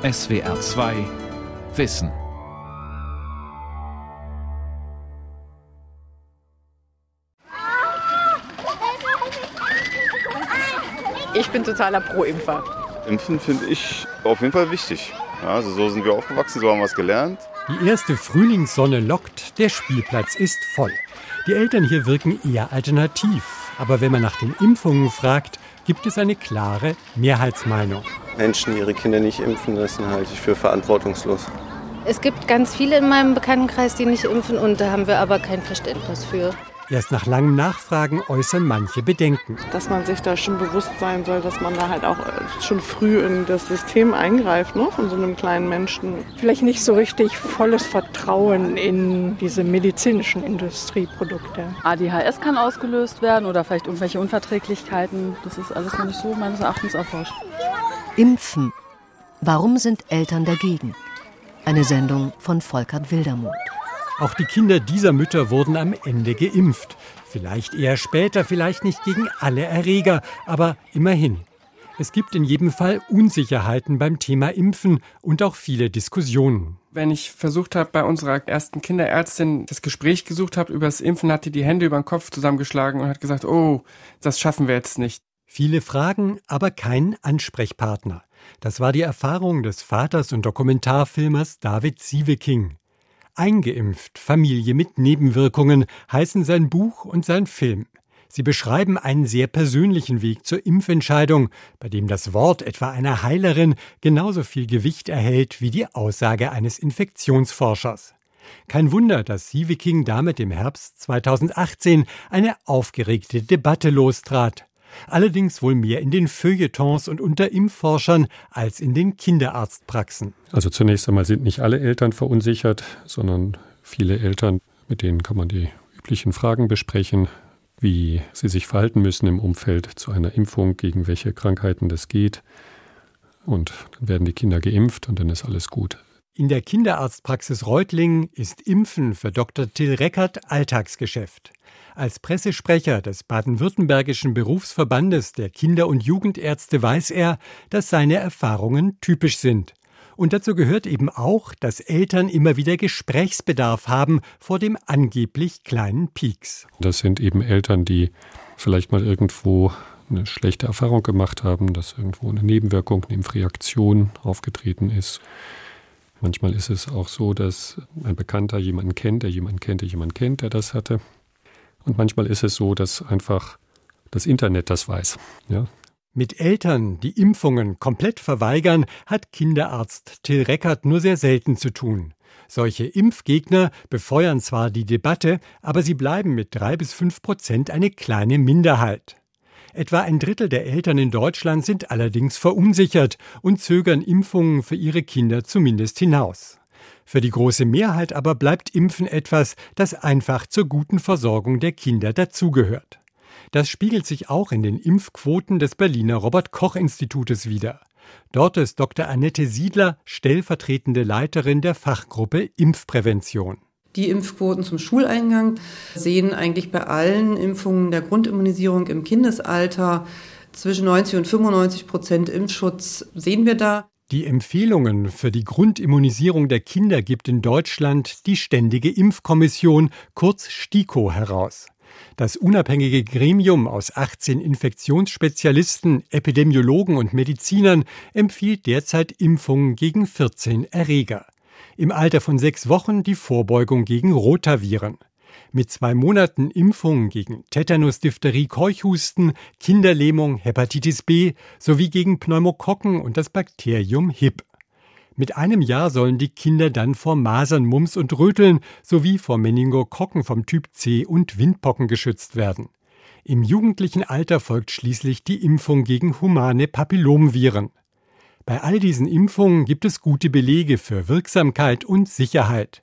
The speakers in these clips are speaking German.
SWR 2 Wissen. Ich bin totaler Pro-Impfer. Impfen finde ich auf jeden Fall wichtig. Ja, also so sind wir aufgewachsen, so haben wir es gelernt. Die erste Frühlingssonne lockt, der Spielplatz ist voll. Die Eltern hier wirken eher alternativ. Aber wenn man nach den Impfungen fragt, gibt es eine klare Mehrheitsmeinung. Menschen, die ihre Kinder nicht impfen lassen, halte ich für verantwortungslos. Es gibt ganz viele in meinem Bekanntenkreis, die nicht impfen und da haben wir aber kein Verständnis für. Erst nach langem Nachfragen äußern manche Bedenken. Dass man sich da schon bewusst sein soll, dass man da halt auch äh, schon früh in das System eingreift, ne, von so einem kleinen Menschen. Vielleicht nicht so richtig volles Vertrauen in diese medizinischen Industrieprodukte. ADHS kann ausgelöst werden oder vielleicht irgendwelche Unverträglichkeiten. Das ist alles noch nicht so meines Erachtens erforscht. Impfen. Warum sind Eltern dagegen? Eine Sendung von Volkert Wildermuth. Auch die Kinder dieser Mütter wurden am Ende geimpft. Vielleicht eher später, vielleicht nicht gegen alle Erreger, aber immerhin. Es gibt in jedem Fall Unsicherheiten beim Thema Impfen und auch viele Diskussionen. Wenn ich versucht habe, bei unserer ersten Kinderärztin das Gespräch gesucht habe über das Impfen, hat die die Hände über den Kopf zusammengeschlagen und hat gesagt, oh, das schaffen wir jetzt nicht. Viele Fragen, aber kein Ansprechpartner. Das war die Erfahrung des Vaters und Dokumentarfilmers David Sieveking. Eingeimpft, Familie mit Nebenwirkungen heißen sein Buch und sein Film. Sie beschreiben einen sehr persönlichen Weg zur Impfentscheidung, bei dem das Wort etwa einer Heilerin genauso viel Gewicht erhält wie die Aussage eines Infektionsforschers. Kein Wunder, dass Sieveking damit im Herbst 2018 eine aufgeregte Debatte lostrat allerdings wohl mehr in den Feuilletons und unter Impfforschern als in den Kinderarztpraxen. Also zunächst einmal sind nicht alle Eltern verunsichert, sondern viele Eltern, mit denen kann man die üblichen Fragen besprechen, wie sie sich verhalten müssen im Umfeld zu einer Impfung, gegen welche Krankheiten das geht. Und dann werden die Kinder geimpft und dann ist alles gut. In der Kinderarztpraxis Reutlingen ist Impfen für Dr. Till Reckert Alltagsgeschäft. Als Pressesprecher des baden-württembergischen Berufsverbandes der Kinder- und Jugendärzte weiß er, dass seine Erfahrungen typisch sind. Und dazu gehört eben auch, dass Eltern immer wieder Gesprächsbedarf haben vor dem angeblich kleinen Peaks. Das sind eben Eltern, die vielleicht mal irgendwo eine schlechte Erfahrung gemacht haben, dass irgendwo eine Nebenwirkung, eine Impfreaktion aufgetreten ist. Manchmal ist es auch so, dass ein Bekannter jemanden kennt, der jemanden kennt, der jemanden kennt, der das hatte. Und manchmal ist es so, dass einfach das Internet das weiß. Ja? Mit Eltern, die Impfungen komplett verweigern, hat Kinderarzt Till Reckert nur sehr selten zu tun. Solche Impfgegner befeuern zwar die Debatte, aber sie bleiben mit drei bis fünf Prozent eine kleine Minderheit. Etwa ein Drittel der Eltern in Deutschland sind allerdings verunsichert und zögern Impfungen für ihre Kinder zumindest hinaus. Für die große Mehrheit aber bleibt Impfen etwas, das einfach zur guten Versorgung der Kinder dazugehört. Das spiegelt sich auch in den Impfquoten des Berliner Robert Koch Institutes wider. Dort ist Dr. Annette Siedler stellvertretende Leiterin der Fachgruppe Impfprävention. Die Impfquoten zum Schuleingang sehen eigentlich bei allen Impfungen der Grundimmunisierung im Kindesalter zwischen 90 und 95 Prozent Impfschutz sehen wir da. Die Empfehlungen für die Grundimmunisierung der Kinder gibt in Deutschland die Ständige Impfkommission, kurz STIKO, heraus. Das unabhängige Gremium aus 18 Infektionsspezialisten, Epidemiologen und Medizinern empfiehlt derzeit Impfungen gegen 14 Erreger. Im Alter von sechs Wochen die Vorbeugung gegen Rotaviren mit zwei Monaten Impfung gegen Tetanus, Diphtherie, Keuchhusten, Kinderlähmung, Hepatitis B sowie gegen Pneumokokken und das Bakterium HIP. Mit einem Jahr sollen die Kinder dann vor Masern, Mumps und Röteln sowie vor Meningokokken vom Typ C und Windpocken geschützt werden. Im jugendlichen Alter folgt schließlich die Impfung gegen humane Papillomviren. Bei all diesen Impfungen gibt es gute Belege für Wirksamkeit und Sicherheit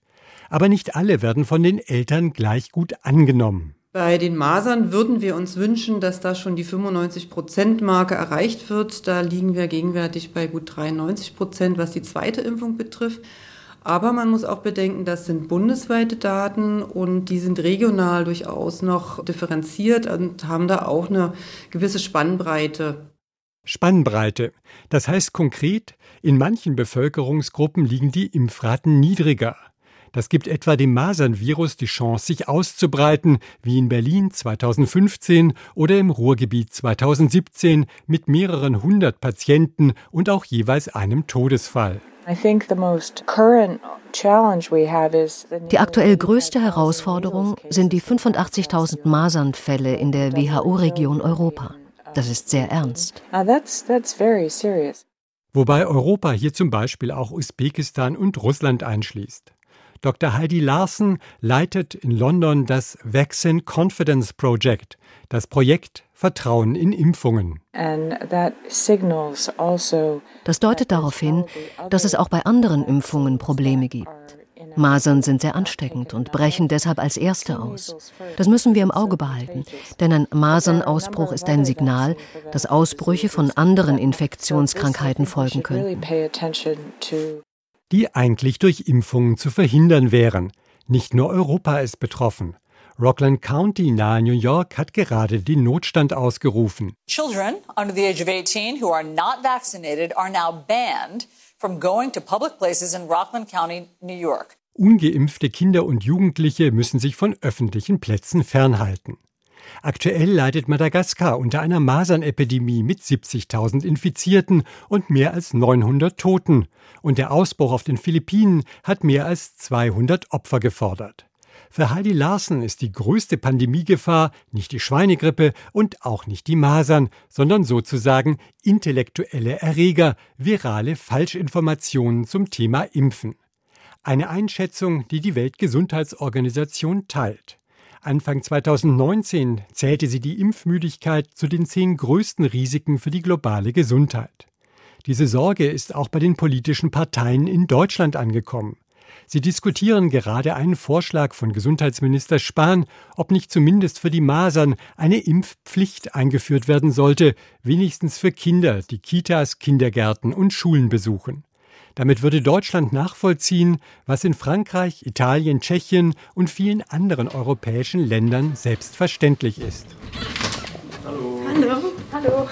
aber nicht alle werden von den Eltern gleich gut angenommen. Bei den Masern würden wir uns wünschen, dass da schon die 95-Prozent-Marke erreicht wird. Da liegen wir gegenwärtig bei gut 93 Prozent, was die zweite Impfung betrifft. Aber man muss auch bedenken, das sind bundesweite Daten und die sind regional durchaus noch differenziert und haben da auch eine gewisse Spannbreite. Spannbreite. Das heißt konkret, in manchen Bevölkerungsgruppen liegen die Impfraten niedriger. Das gibt etwa dem Masernvirus die Chance, sich auszubreiten, wie in Berlin 2015 oder im Ruhrgebiet 2017 mit mehreren hundert Patienten und auch jeweils einem Todesfall. Die aktuell größte Herausforderung sind die 85.000 Masernfälle in der WHO-Region Europa. Das ist sehr ernst. Wobei Europa hier zum Beispiel auch Usbekistan und Russland einschließt. Dr. Heidi Larsen leitet in London das Vaccine Confidence Project, das Projekt Vertrauen in Impfungen. Also das deutet darauf hin, dass es auch bei anderen Impfungen Probleme gibt. Masern sind sehr ansteckend und brechen deshalb als erste aus. Das müssen wir im Auge behalten, denn ein Masernausbruch ist ein Signal, dass Ausbrüche von anderen Infektionskrankheiten folgen können die eigentlich durch Impfungen zu verhindern wären. Nicht nur Europa ist betroffen. Rockland County nahe New York hat gerade den Notstand ausgerufen. Children under the age of 18 who are not vaccinated are now banned from going to public places in Rockland County, New York. Ungeimpfte Kinder und Jugendliche müssen sich von öffentlichen Plätzen fernhalten. Aktuell leidet Madagaskar unter einer Masernepidemie mit 70.000 Infizierten und mehr als 900 Toten. Und der Ausbruch auf den Philippinen hat mehr als 200 Opfer gefordert. Für Heidi Larsen ist die größte Pandemiegefahr nicht die Schweinegrippe und auch nicht die Masern, sondern sozusagen intellektuelle Erreger, virale Falschinformationen zum Thema Impfen. Eine Einschätzung, die die Weltgesundheitsorganisation teilt. Anfang 2019 zählte sie die Impfmüdigkeit zu den zehn größten Risiken für die globale Gesundheit. Diese Sorge ist auch bei den politischen Parteien in Deutschland angekommen. Sie diskutieren gerade einen Vorschlag von Gesundheitsminister Spahn, ob nicht zumindest für die Masern eine Impfpflicht eingeführt werden sollte, wenigstens für Kinder, die Kitas, Kindergärten und Schulen besuchen. Damit würde Deutschland nachvollziehen, was in Frankreich, Italien, Tschechien und vielen anderen europäischen Ländern selbstverständlich ist. Hallo. Hallo. Hallo.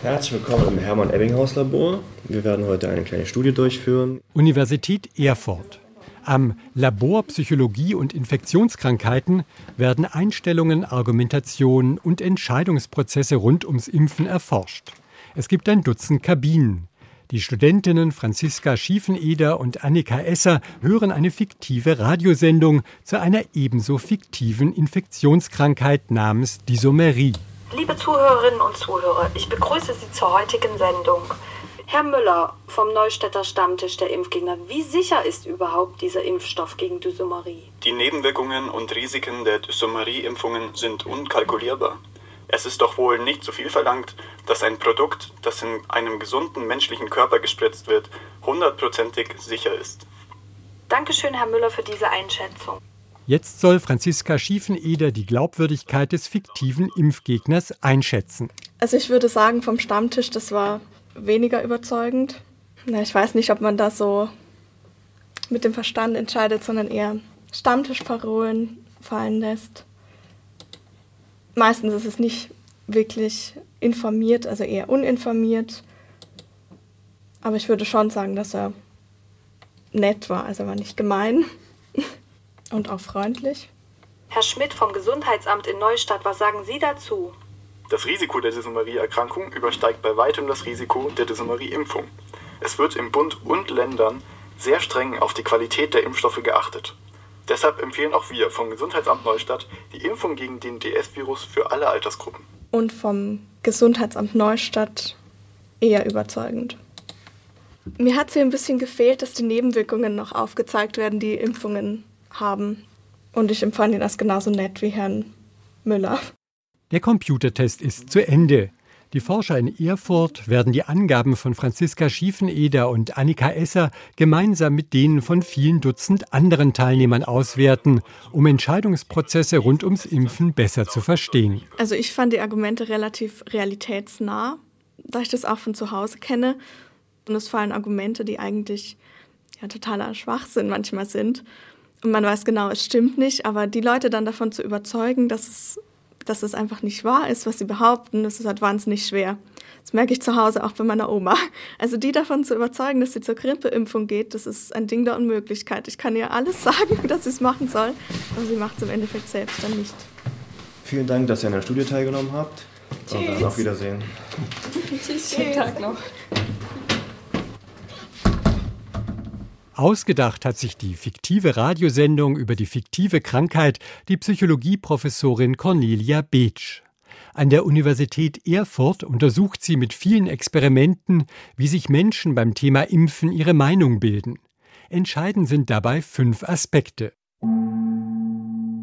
Herzlich willkommen im Hermann Ebbinghaus Labor. Wir werden heute eine kleine Studie durchführen. Universität Erfurt. Am Labor Psychologie und Infektionskrankheiten werden Einstellungen, Argumentationen und Entscheidungsprozesse rund ums Impfen erforscht. Es gibt ein Dutzend Kabinen. Die Studentinnen Franziska Schiefeneder und Annika Esser hören eine fiktive Radiosendung zu einer ebenso fiktiven Infektionskrankheit namens Dysomerie. Liebe Zuhörerinnen und Zuhörer, ich begrüße Sie zur heutigen Sendung. Herr Müller vom Neustädter Stammtisch der Impfgegner, wie sicher ist überhaupt dieser Impfstoff gegen Dysomerie? Die Nebenwirkungen und Risiken der Dysomerie-Impfungen sind unkalkulierbar. Es ist doch wohl nicht zu viel verlangt, dass ein Produkt, das in einem gesunden menschlichen Körper gespritzt wird, hundertprozentig sicher ist. Dankeschön, Herr Müller, für diese Einschätzung. Jetzt soll Franziska Schiefeneder die Glaubwürdigkeit des fiktiven Impfgegners einschätzen. Also ich würde sagen, vom Stammtisch, das war weniger überzeugend. Na, ich weiß nicht, ob man das so mit dem Verstand entscheidet, sondern eher Stammtischparolen fallen lässt meistens ist es nicht wirklich informiert, also eher uninformiert. Aber ich würde schon sagen, dass er nett war, also er war nicht gemein und auch freundlich. Herr Schmidt vom Gesundheitsamt in Neustadt, was sagen Sie dazu? Das Risiko der Dysomerie-Erkrankung übersteigt bei weitem das Risiko der Dysomerie-Impfung. Es wird im Bund und Ländern sehr streng auf die Qualität der Impfstoffe geachtet. Deshalb empfehlen auch wir vom Gesundheitsamt Neustadt die Impfung gegen den DS-Virus für alle Altersgruppen. Und vom Gesundheitsamt Neustadt eher überzeugend. Mir hat es hier ein bisschen gefehlt, dass die Nebenwirkungen noch aufgezeigt werden, die Impfungen haben. Und ich empfand ihn als genauso nett wie Herrn Müller. Der Computertest ist zu Ende. Die Forscher in Erfurt werden die Angaben von Franziska Schiefeneder und Annika Esser gemeinsam mit denen von vielen Dutzend anderen Teilnehmern auswerten, um Entscheidungsprozesse rund ums Impfen besser zu verstehen. Also ich fand die Argumente relativ realitätsnah, da ich das auch von zu Hause kenne. Und es fallen Argumente, die eigentlich ja, totaler Schwachsinn manchmal sind. Und man weiß genau, es stimmt nicht, aber die Leute dann davon zu überzeugen, dass es dass es einfach nicht wahr ist, was sie behaupten, das ist halt wahnsinnig schwer. Das merke ich zu Hause auch bei meiner Oma. Also die davon zu überzeugen, dass sie zur Grippeimpfung geht, das ist ein Ding der Unmöglichkeit. Ich kann ihr alles sagen, dass sie es machen soll, aber sie macht es im Endeffekt selbst dann nicht. Vielen Dank, dass ihr an der Studie teilgenommen habt. Tschüss. Und dann auf Wiedersehen. Tschüss. Schönen Tag noch. Ausgedacht hat sich die fiktive Radiosendung über die fiktive Krankheit die Psychologieprofessorin Cornelia Beetsch. An der Universität Erfurt untersucht sie mit vielen Experimenten, wie sich Menschen beim Thema Impfen ihre Meinung bilden. Entscheidend sind dabei fünf Aspekte.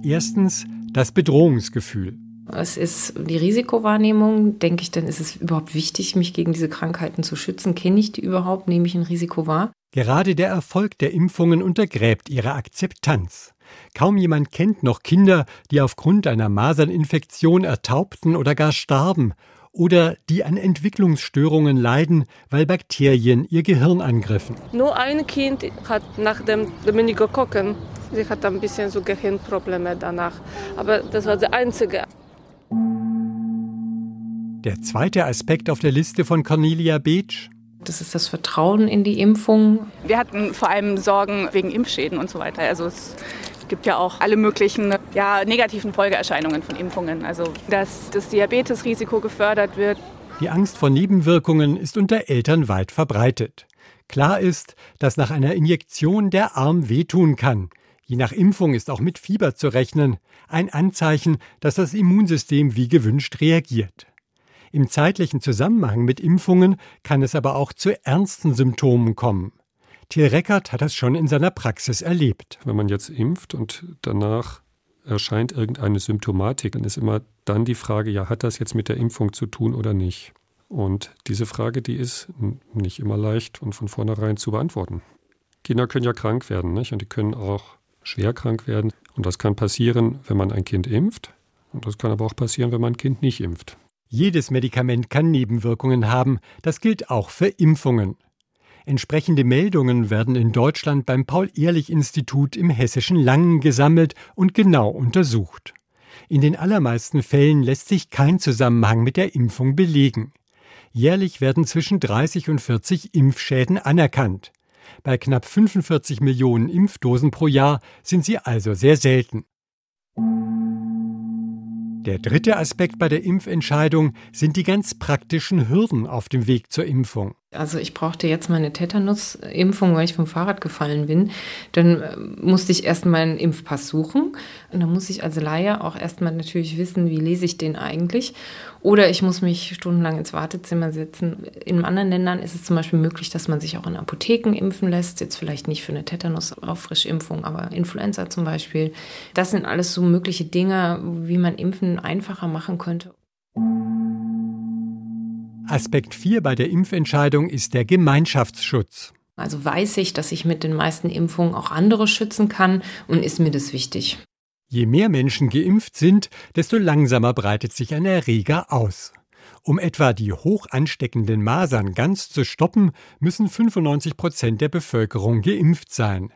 Erstens das Bedrohungsgefühl. Es ist die Risikowahrnehmung. Denke ich, dann ist es überhaupt wichtig, mich gegen diese Krankheiten zu schützen? Kenne ich die überhaupt? Nehme ich ein Risiko wahr? Gerade der Erfolg der Impfungen untergräbt ihre Akzeptanz. Kaum jemand kennt noch Kinder, die aufgrund einer Maserninfektion ertaubten oder gar starben oder die an Entwicklungsstörungen leiden, weil Bakterien ihr Gehirn angriffen. Nur ein Kind hat nach dem Meningokokken, sie hat ein bisschen so Gehirnprobleme danach, aber das war der einzige. Der zweite Aspekt auf der Liste von Cornelia Beetsch das ist das Vertrauen in die Impfung. Wir hatten vor allem Sorgen wegen Impfschäden und so weiter. Also es gibt ja auch alle möglichen ja, negativen Folgeerscheinungen von Impfungen. Also dass das Diabetesrisiko gefördert wird. Die Angst vor Nebenwirkungen ist unter Eltern weit verbreitet. Klar ist, dass nach einer Injektion der Arm wehtun kann. Je nach Impfung ist auch mit Fieber zu rechnen, ein Anzeichen, dass das Immunsystem wie gewünscht reagiert. Im zeitlichen Zusammenhang mit Impfungen kann es aber auch zu ernsten Symptomen kommen. Thiel Reckert hat das schon in seiner Praxis erlebt. Wenn man jetzt impft und danach erscheint irgendeine Symptomatik, dann ist immer dann die Frage, ja, hat das jetzt mit der Impfung zu tun oder nicht? Und diese Frage, die ist nicht immer leicht und von vornherein zu beantworten. Kinder können ja krank werden, nicht? Und die können auch schwer krank werden. Und das kann passieren, wenn man ein Kind impft. Und das kann aber auch passieren, wenn man ein Kind nicht impft. Jedes Medikament kann Nebenwirkungen haben, das gilt auch für Impfungen. Entsprechende Meldungen werden in Deutschland beim Paul-Ehrlich-Institut im hessischen Langen gesammelt und genau untersucht. In den allermeisten Fällen lässt sich kein Zusammenhang mit der Impfung belegen. Jährlich werden zwischen 30 und 40 Impfschäden anerkannt. Bei knapp 45 Millionen Impfdosen pro Jahr sind sie also sehr selten. Der dritte Aspekt bei der Impfentscheidung sind die ganz praktischen Hürden auf dem Weg zur Impfung. Also ich brauchte jetzt meine Tetanus-Impfung, weil ich vom Fahrrad gefallen bin. Dann äh, musste ich erst meinen Impfpass suchen. Und dann muss ich als Laie auch erstmal natürlich wissen, wie lese ich den eigentlich. Oder ich muss mich stundenlang ins Wartezimmer setzen. In anderen Ländern ist es zum Beispiel möglich, dass man sich auch in Apotheken impfen lässt. Jetzt vielleicht nicht für eine Tetanus-Auffrischimpfung, aber Influenza zum Beispiel. Das sind alles so mögliche Dinge, wie man Impfen einfacher machen könnte. Aspekt 4 bei der Impfentscheidung ist der Gemeinschaftsschutz. Also weiß ich, dass ich mit den meisten Impfungen auch andere schützen kann und ist mir das wichtig. Je mehr Menschen geimpft sind, desto langsamer breitet sich ein Erreger aus. Um etwa die hoch ansteckenden Masern ganz zu stoppen, müssen 95 Prozent der Bevölkerung geimpft sein.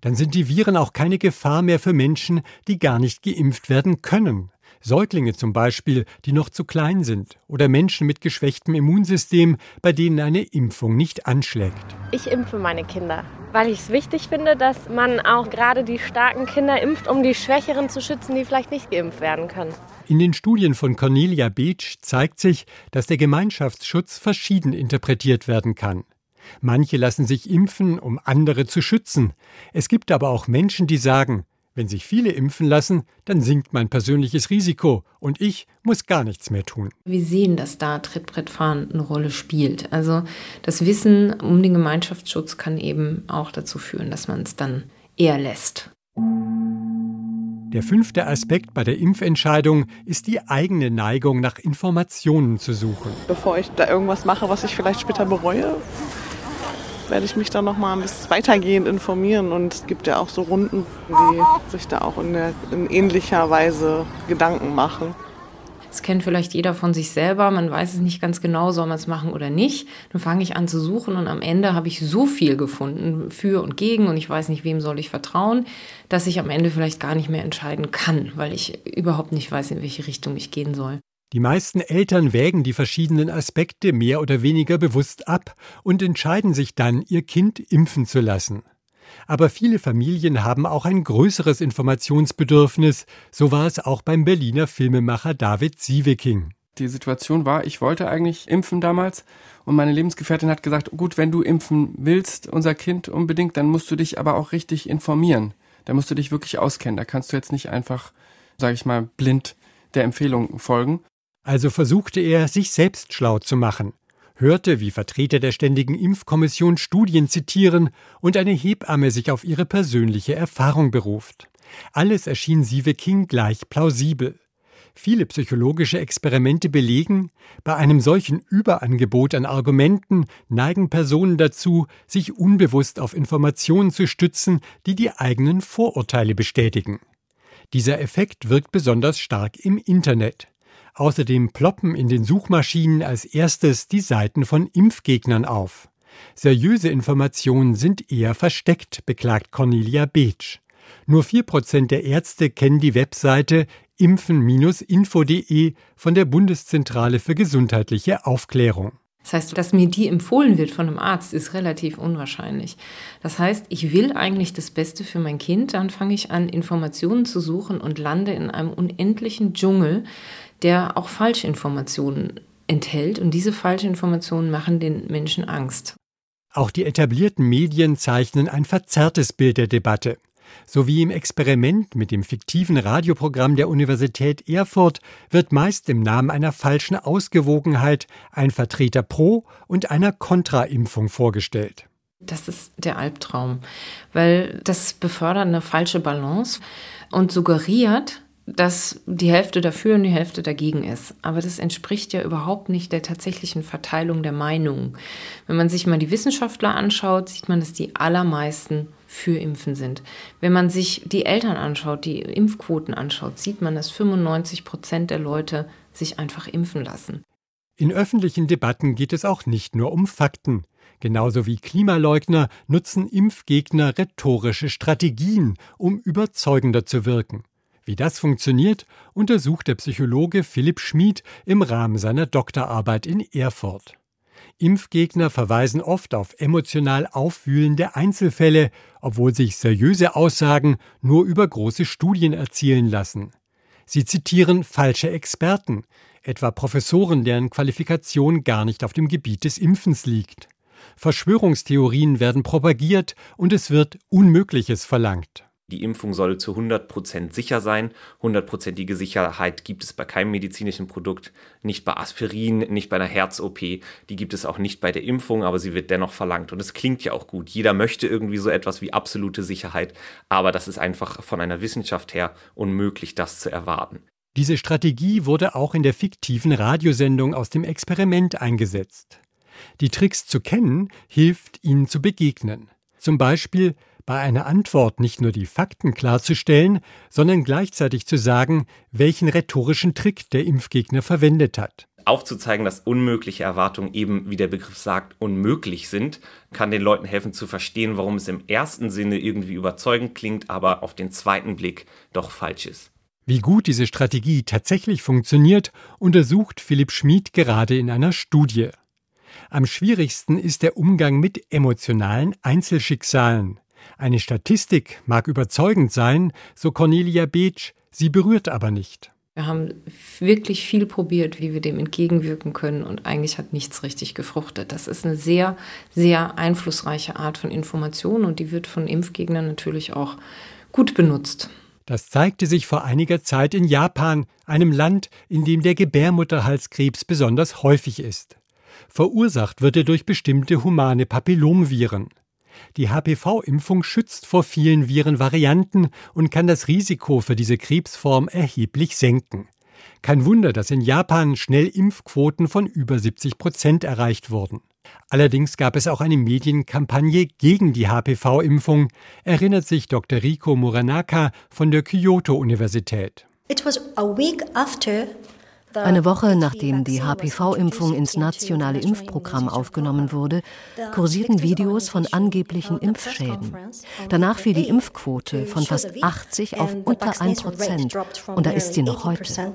Dann sind die Viren auch keine Gefahr mehr für Menschen, die gar nicht geimpft werden können. Säuglinge zum Beispiel, die noch zu klein sind, oder Menschen mit geschwächtem Immunsystem, bei denen eine Impfung nicht anschlägt. Ich impfe meine Kinder, weil ich es wichtig finde, dass man auch gerade die starken Kinder impft, um die Schwächeren zu schützen, die vielleicht nicht geimpft werden können. In den Studien von Cornelia Beach zeigt sich, dass der Gemeinschaftsschutz verschieden interpretiert werden kann. Manche lassen sich impfen, um andere zu schützen. Es gibt aber auch Menschen, die sagen, wenn sich viele impfen lassen, dann sinkt mein persönliches Risiko und ich muss gar nichts mehr tun. Wir sehen, dass da Trittbrettfahren eine Rolle spielt. Also das Wissen um den Gemeinschaftsschutz kann eben auch dazu führen, dass man es dann eher lässt. Der fünfte Aspekt bei der Impfentscheidung ist die eigene Neigung nach Informationen zu suchen. Bevor ich da irgendwas mache, was ich vielleicht später bereue, werde ich mich dann noch mal ein bisschen weitergehend informieren. Und es gibt ja auch so Runden, die sich da auch in, der, in ähnlicher Weise Gedanken machen. Das kennt vielleicht jeder von sich selber. Man weiß es nicht ganz genau, soll man es machen oder nicht. Dann fange ich an zu suchen und am Ende habe ich so viel gefunden für und gegen und ich weiß nicht, wem soll ich vertrauen, dass ich am Ende vielleicht gar nicht mehr entscheiden kann, weil ich überhaupt nicht weiß, in welche Richtung ich gehen soll. Die meisten Eltern wägen die verschiedenen Aspekte mehr oder weniger bewusst ab und entscheiden sich dann, ihr Kind impfen zu lassen. Aber viele Familien haben auch ein größeres Informationsbedürfnis, so war es auch beim Berliner Filmemacher David Sieveking. Die Situation war, ich wollte eigentlich impfen damals und meine Lebensgefährtin hat gesagt, gut, wenn du impfen willst, unser Kind unbedingt, dann musst du dich aber auch richtig informieren. Da musst du dich wirklich auskennen. Da kannst du jetzt nicht einfach, sage ich mal, blind der Empfehlung folgen. Also versuchte er, sich selbst schlau zu machen, hörte, wie Vertreter der Ständigen Impfkommission Studien zitieren und eine Hebamme sich auf ihre persönliche Erfahrung beruft. Alles erschien Sieve King gleich plausibel. Viele psychologische Experimente belegen, bei einem solchen Überangebot an Argumenten neigen Personen dazu, sich unbewusst auf Informationen zu stützen, die die eigenen Vorurteile bestätigen. Dieser Effekt wirkt besonders stark im Internet. Außerdem ploppen in den Suchmaschinen als erstes die Seiten von Impfgegnern auf. Seriöse Informationen sind eher versteckt, beklagt Cornelia Beetsch. Nur vier Prozent der Ärzte kennen die Webseite impfen-info.de von der Bundeszentrale für gesundheitliche Aufklärung. Das heißt, dass mir die empfohlen wird von einem Arzt, ist relativ unwahrscheinlich. Das heißt, ich will eigentlich das Beste für mein Kind, dann fange ich an, Informationen zu suchen und lande in einem unendlichen Dschungel, der auch Falschinformationen enthält. Und diese Falschinformationen machen den Menschen Angst. Auch die etablierten Medien zeichnen ein verzerrtes Bild der Debatte. So wie im Experiment mit dem fiktiven Radioprogramm der Universität Erfurt wird meist im Namen einer falschen Ausgewogenheit ein Vertreter pro und einer Kontraimpfung vorgestellt. Das ist der Albtraum, weil das befördert eine falsche Balance und suggeriert, dass die Hälfte dafür und die Hälfte dagegen ist. Aber das entspricht ja überhaupt nicht der tatsächlichen Verteilung der Meinungen. Wenn man sich mal die Wissenschaftler anschaut, sieht man, dass die allermeisten für Impfen sind. Wenn man sich die Eltern anschaut, die Impfquoten anschaut, sieht man, dass 95 Prozent der Leute sich einfach impfen lassen. In öffentlichen Debatten geht es auch nicht nur um Fakten. Genauso wie Klimaleugner nutzen Impfgegner rhetorische Strategien, um überzeugender zu wirken. Wie das funktioniert, untersucht der Psychologe Philipp Schmid im Rahmen seiner Doktorarbeit in Erfurt. Impfgegner verweisen oft auf emotional aufwühlende Einzelfälle, obwohl sich seriöse Aussagen nur über große Studien erzielen lassen. Sie zitieren falsche Experten, etwa Professoren, deren Qualifikation gar nicht auf dem Gebiet des Impfens liegt. Verschwörungstheorien werden propagiert und es wird Unmögliches verlangt. Die Impfung soll zu 100% sicher sein. Hundertprozentige Sicherheit gibt es bei keinem medizinischen Produkt, nicht bei Aspirin, nicht bei einer Herz-OP. Die gibt es auch nicht bei der Impfung, aber sie wird dennoch verlangt. Und es klingt ja auch gut. Jeder möchte irgendwie so etwas wie absolute Sicherheit, aber das ist einfach von einer Wissenschaft her unmöglich, das zu erwarten. Diese Strategie wurde auch in der fiktiven Radiosendung aus dem Experiment eingesetzt. Die Tricks zu kennen hilft, ihnen zu begegnen. Zum Beispiel bei einer Antwort nicht nur die Fakten klarzustellen, sondern gleichzeitig zu sagen, welchen rhetorischen Trick der Impfgegner verwendet hat. Aufzuzeigen, dass unmögliche Erwartungen eben, wie der Begriff sagt, unmöglich sind, kann den Leuten helfen zu verstehen, warum es im ersten Sinne irgendwie überzeugend klingt, aber auf den zweiten Blick doch falsch ist. Wie gut diese Strategie tatsächlich funktioniert, untersucht Philipp Schmid gerade in einer Studie. Am schwierigsten ist der Umgang mit emotionalen Einzelschicksalen. Eine Statistik mag überzeugend sein, so Cornelia Beetsch, sie berührt aber nicht. Wir haben wirklich viel probiert, wie wir dem entgegenwirken können und eigentlich hat nichts richtig gefruchtet. Das ist eine sehr, sehr einflussreiche Art von Information und die wird von Impfgegnern natürlich auch gut benutzt. Das zeigte sich vor einiger Zeit in Japan, einem Land, in dem der Gebärmutterhalskrebs besonders häufig ist. Verursacht wird er durch bestimmte humane Papillomviren. Die HPV-Impfung schützt vor vielen Virenvarianten und kann das Risiko für diese Krebsform erheblich senken. Kein Wunder, dass in Japan schnell Impfquoten von über 70 Prozent erreicht wurden. Allerdings gab es auch eine Medienkampagne gegen die HPV-Impfung, erinnert sich Dr. Riko Muranaka von der Kyoto-Universität. It was a week after Eine Woche nachdem die HPV-Impfung ins nationale Impfprogramm aufgenommen wurde, kursierten Videos von angeblichen Impfschäden. Danach fiel die Impfquote von fast 80 auf unter 1 Prozent und da ist sie noch heute.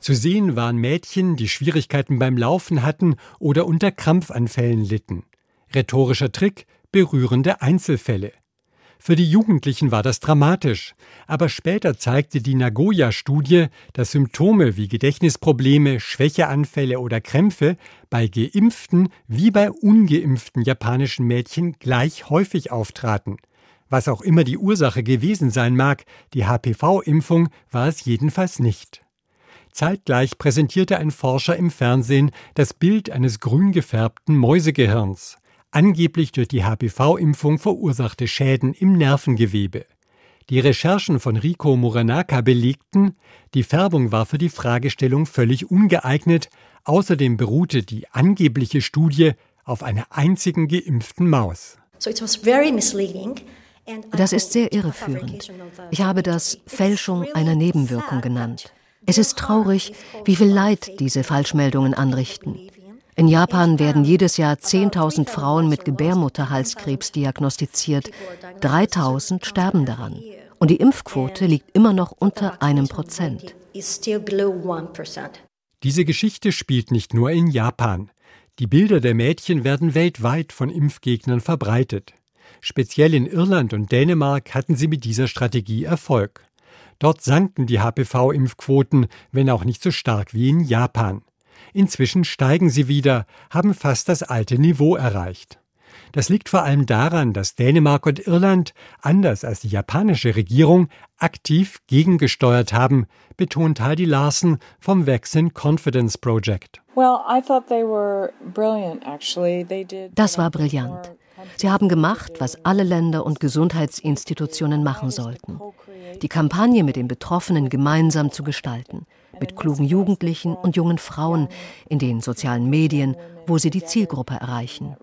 Zu sehen waren Mädchen, die Schwierigkeiten beim Laufen hatten oder unter Krampfanfällen litten. Rhetorischer Trick, berührende Einzelfälle. Für die Jugendlichen war das dramatisch, aber später zeigte die Nagoya-Studie, dass Symptome wie Gedächtnisprobleme, Schwächeanfälle oder Krämpfe bei geimpften wie bei ungeimpften japanischen Mädchen gleich häufig auftraten. Was auch immer die Ursache gewesen sein mag, die HPV-Impfung war es jedenfalls nicht. Zeitgleich präsentierte ein Forscher im Fernsehen das Bild eines grün gefärbten Mäusegehirns angeblich durch die HPV-Impfung verursachte Schäden im Nervengewebe. Die Recherchen von Rico Muranaka belegten, die Färbung war für die Fragestellung völlig ungeeignet, außerdem beruhte die angebliche Studie auf einer einzigen geimpften Maus. Das ist sehr irreführend. Ich habe das Fälschung einer Nebenwirkung genannt. Es ist traurig, wie viel Leid diese Falschmeldungen anrichten. In Japan werden jedes Jahr 10.000 Frauen mit Gebärmutterhalskrebs diagnostiziert. 3.000 sterben daran. Und die Impfquote liegt immer noch unter einem Prozent. Diese Geschichte spielt nicht nur in Japan. Die Bilder der Mädchen werden weltweit von Impfgegnern verbreitet. Speziell in Irland und Dänemark hatten sie mit dieser Strategie Erfolg. Dort sanken die HPV-Impfquoten, wenn auch nicht so stark wie in Japan. Inzwischen steigen sie wieder, haben fast das alte Niveau erreicht. Das liegt vor allem daran, dass Dänemark und Irland, anders als die japanische Regierung, aktiv gegengesteuert haben, betont Heidi Larsen vom Vaccine Confidence Project. Das war brillant. Sie haben gemacht, was alle Länder und Gesundheitsinstitutionen machen sollten. Die Kampagne mit den Betroffenen gemeinsam zu gestalten mit klugen Jugendlichen und jungen Frauen in den sozialen Medien, wo sie die Zielgruppe erreichen.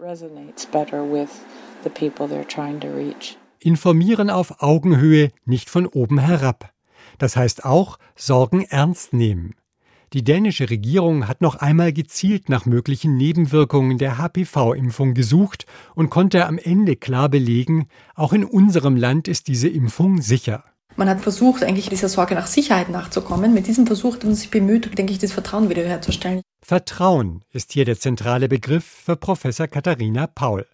Informieren auf Augenhöhe, nicht von oben herab. Das heißt auch Sorgen ernst nehmen. Die dänische Regierung hat noch einmal gezielt nach möglichen Nebenwirkungen der HPV-Impfung gesucht und konnte am Ende klar belegen, auch in unserem Land ist diese Impfung sicher. Man hat versucht, eigentlich dieser Sorge nach Sicherheit nachzukommen. Mit diesem Versuch hat man sich bemüht, denke ich, das Vertrauen wiederherzustellen. Vertrauen ist hier der zentrale Begriff für Professor Katharina Paul.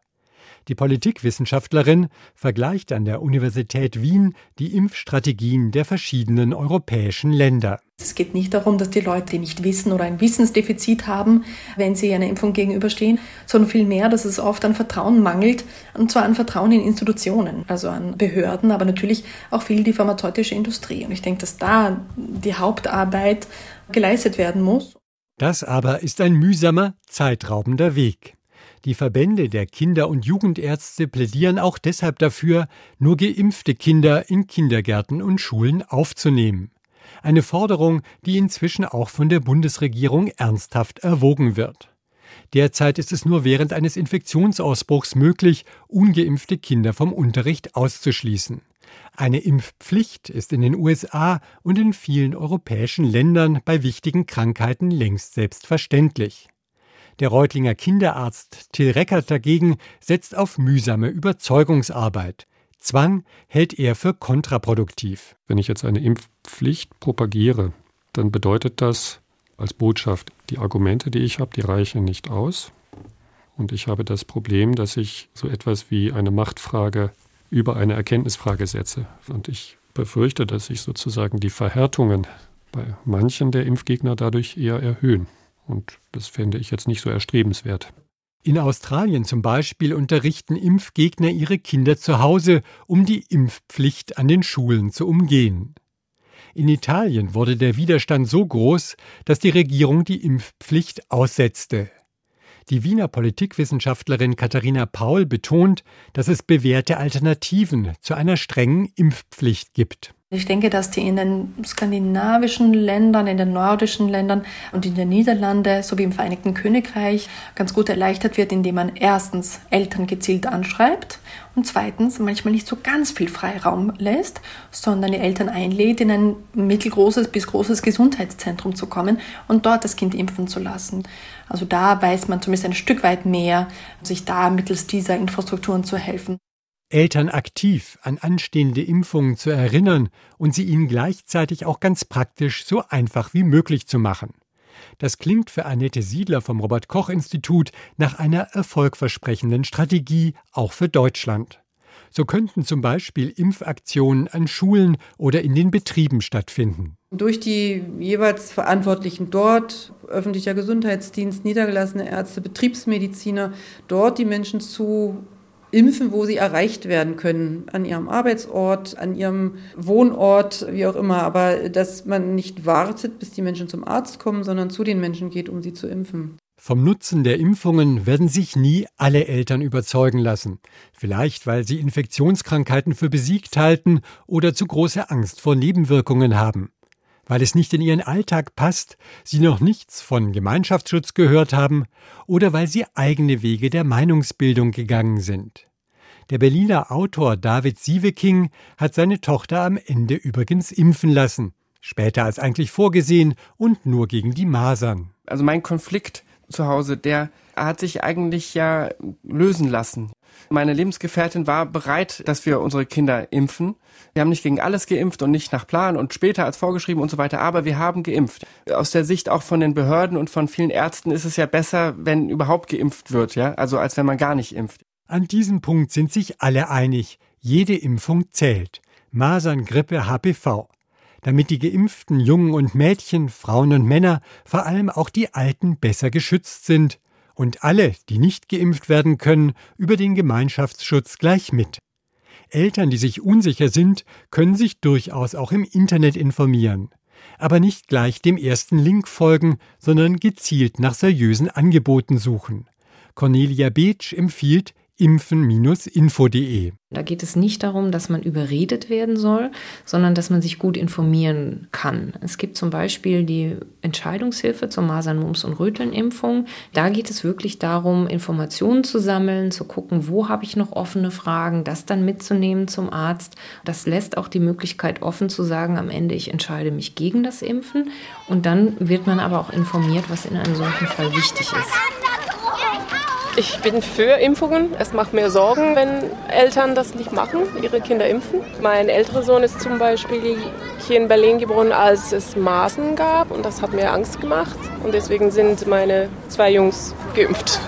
Die Politikwissenschaftlerin vergleicht an der Universität Wien die Impfstrategien der verschiedenen europäischen Länder. Es geht nicht darum, dass die Leute nicht wissen oder ein Wissensdefizit haben, wenn sie einer Impfung gegenüberstehen, sondern vielmehr, dass es oft an Vertrauen mangelt, und zwar an Vertrauen in Institutionen, also an Behörden, aber natürlich auch viel die pharmazeutische Industrie. Und ich denke, dass da die Hauptarbeit geleistet werden muss. Das aber ist ein mühsamer, zeitraubender Weg. Die Verbände der Kinder- und Jugendärzte plädieren auch deshalb dafür, nur geimpfte Kinder in Kindergärten und Schulen aufzunehmen. Eine Forderung, die inzwischen auch von der Bundesregierung ernsthaft erwogen wird. Derzeit ist es nur während eines Infektionsausbruchs möglich, ungeimpfte Kinder vom Unterricht auszuschließen. Eine Impfpflicht ist in den USA und in vielen europäischen Ländern bei wichtigen Krankheiten längst selbstverständlich. Der Reutlinger Kinderarzt Till Reckert dagegen setzt auf mühsame Überzeugungsarbeit. Zwang hält er für kontraproduktiv. Wenn ich jetzt eine Impfpflicht propagiere, dann bedeutet das als Botschaft, die Argumente, die ich habe, die reichen nicht aus. Und ich habe das Problem, dass ich so etwas wie eine Machtfrage über eine Erkenntnisfrage setze. Und ich befürchte, dass sich sozusagen die Verhärtungen bei manchen der Impfgegner dadurch eher erhöhen. Und das fände ich jetzt nicht so erstrebenswert. In Australien zum Beispiel unterrichten Impfgegner ihre Kinder zu Hause, um die Impfpflicht an den Schulen zu umgehen. In Italien wurde der Widerstand so groß, dass die Regierung die Impfpflicht aussetzte. Die Wiener Politikwissenschaftlerin Katharina Paul betont, dass es bewährte Alternativen zu einer strengen Impfpflicht gibt. Ich denke, dass die in den skandinavischen Ländern, in den nordischen Ländern und in den Niederlanden sowie im Vereinigten Königreich ganz gut erleichtert wird, indem man erstens Eltern gezielt anschreibt und zweitens manchmal nicht so ganz viel Freiraum lässt, sondern die Eltern einlädt, in ein mittelgroßes bis großes Gesundheitszentrum zu kommen und dort das Kind impfen zu lassen. Also da weiß man zumindest ein Stück weit mehr, sich da mittels dieser Infrastrukturen zu helfen. Eltern aktiv an anstehende Impfungen zu erinnern und sie ihnen gleichzeitig auch ganz praktisch so einfach wie möglich zu machen. Das klingt für Annette Siedler vom Robert Koch Institut nach einer erfolgversprechenden Strategie auch für Deutschland. So könnten zum Beispiel Impfaktionen an Schulen oder in den Betrieben stattfinden. Durch die jeweils Verantwortlichen dort, öffentlicher Gesundheitsdienst, niedergelassene Ärzte, Betriebsmediziner, dort die Menschen zu impfen, wo sie erreicht werden können, an ihrem Arbeitsort, an ihrem Wohnort, wie auch immer, aber dass man nicht wartet, bis die Menschen zum Arzt kommen, sondern zu den Menschen geht, um sie zu impfen. Vom Nutzen der Impfungen werden sich nie alle Eltern überzeugen lassen. Vielleicht, weil sie Infektionskrankheiten für besiegt halten oder zu große Angst vor Nebenwirkungen haben. Weil es nicht in ihren Alltag passt, sie noch nichts von Gemeinschaftsschutz gehört haben oder weil sie eigene Wege der Meinungsbildung gegangen sind. Der Berliner Autor David Sieveking hat seine Tochter am Ende übrigens impfen lassen. Später als eigentlich vorgesehen und nur gegen die Masern. Also mein Konflikt zu Hause, der hat sich eigentlich ja lösen lassen. Meine Lebensgefährtin war bereit, dass wir unsere Kinder impfen. Wir haben nicht gegen alles geimpft und nicht nach Plan und später als vorgeschrieben und so weiter, aber wir haben geimpft. Aus der Sicht auch von den Behörden und von vielen Ärzten ist es ja besser, wenn überhaupt geimpft wird, ja, also als wenn man gar nicht impft. An diesem Punkt sind sich alle einig. Jede Impfung zählt. Masern, Grippe, HPV damit die geimpften Jungen und Mädchen, Frauen und Männer, vor allem auch die Alten besser geschützt sind und alle, die nicht geimpft werden können, über den Gemeinschaftsschutz gleich mit. Eltern, die sich unsicher sind, können sich durchaus auch im Internet informieren, aber nicht gleich dem ersten Link folgen, sondern gezielt nach seriösen Angeboten suchen. Cornelia Beetsch empfiehlt impfen-info.de. Da geht es nicht darum, dass man überredet werden soll, sondern dass man sich gut informieren kann. Es gibt zum Beispiel die Entscheidungshilfe zur Masern, Mumps und Röteln-Impfung. Da geht es wirklich darum, Informationen zu sammeln, zu gucken, wo habe ich noch offene Fragen, das dann mitzunehmen zum Arzt. Das lässt auch die Möglichkeit offen zu sagen, am Ende ich entscheide mich gegen das Impfen. Und dann wird man aber auch informiert, was in einem solchen Fall wichtig ist. Ich bin für Impfungen. Es macht mir Sorgen, wenn Eltern das nicht machen, ihre Kinder impfen. Mein älterer Sohn ist zum Beispiel hier in Berlin geboren, als es Maßen gab und das hat mir Angst gemacht. Und deswegen sind meine zwei Jungs geimpft.